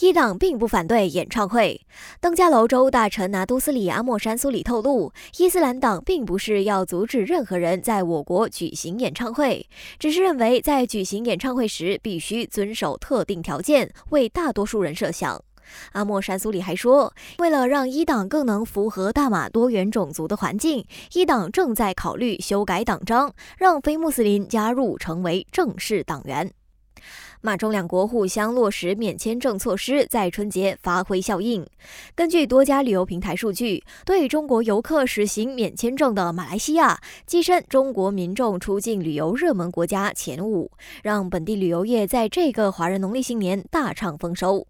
伊党并不反对演唱会。登嘉楼州大臣拿督斯里阿莫山苏里透露，伊斯兰党并不是要阻止任何人在我国举行演唱会，只是认为在举行演唱会时必须遵守特定条件，为大多数人设想。阿莫山苏里还说，为了让伊党更能符合大马多元种族的环境，伊党正在考虑修改党章，让非穆斯林加入成为正式党员。马中两国互相落实免签证措施，在春节发挥效应。根据多家旅游平台数据，对中国游客实行免签证的马来西亚跻身中国民众出境旅游热门国家前五，让本地旅游业在这个华人农历新年大畅丰收。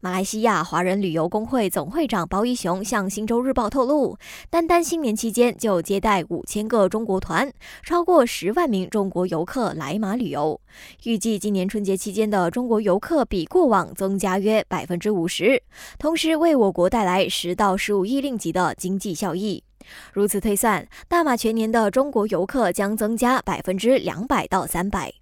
马来西亚华人旅游工会总会长包一雄向《新洲日报》透露，单单新年期间就接待五千个中国团，超过十万名中国游客来马旅游。预计今年春节期间的中国游客比过往增加约百分之五十，同时为我国带来十到十五亿令吉的经济效益。如此推算，大马全年的中国游客将增加百分之两百到三百。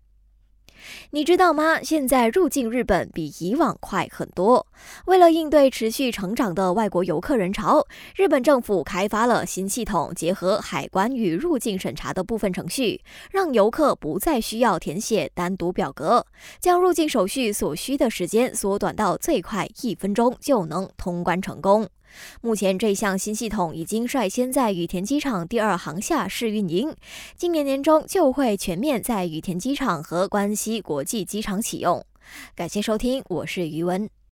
你知道吗？现在入境日本比以往快很多。为了应对持续成长的外国游客人潮，日本政府开发了新系统，结合海关与入境审查的部分程序，让游客不再需要填写单独表格，将入境手续所需的时间缩短到最快一分钟就能通关成功。目前，这项新系统已经率先在羽田机场第二航厦试运营，今年年中就会全面在羽田机场和关西国国际机场启用。感谢收听，我是余文。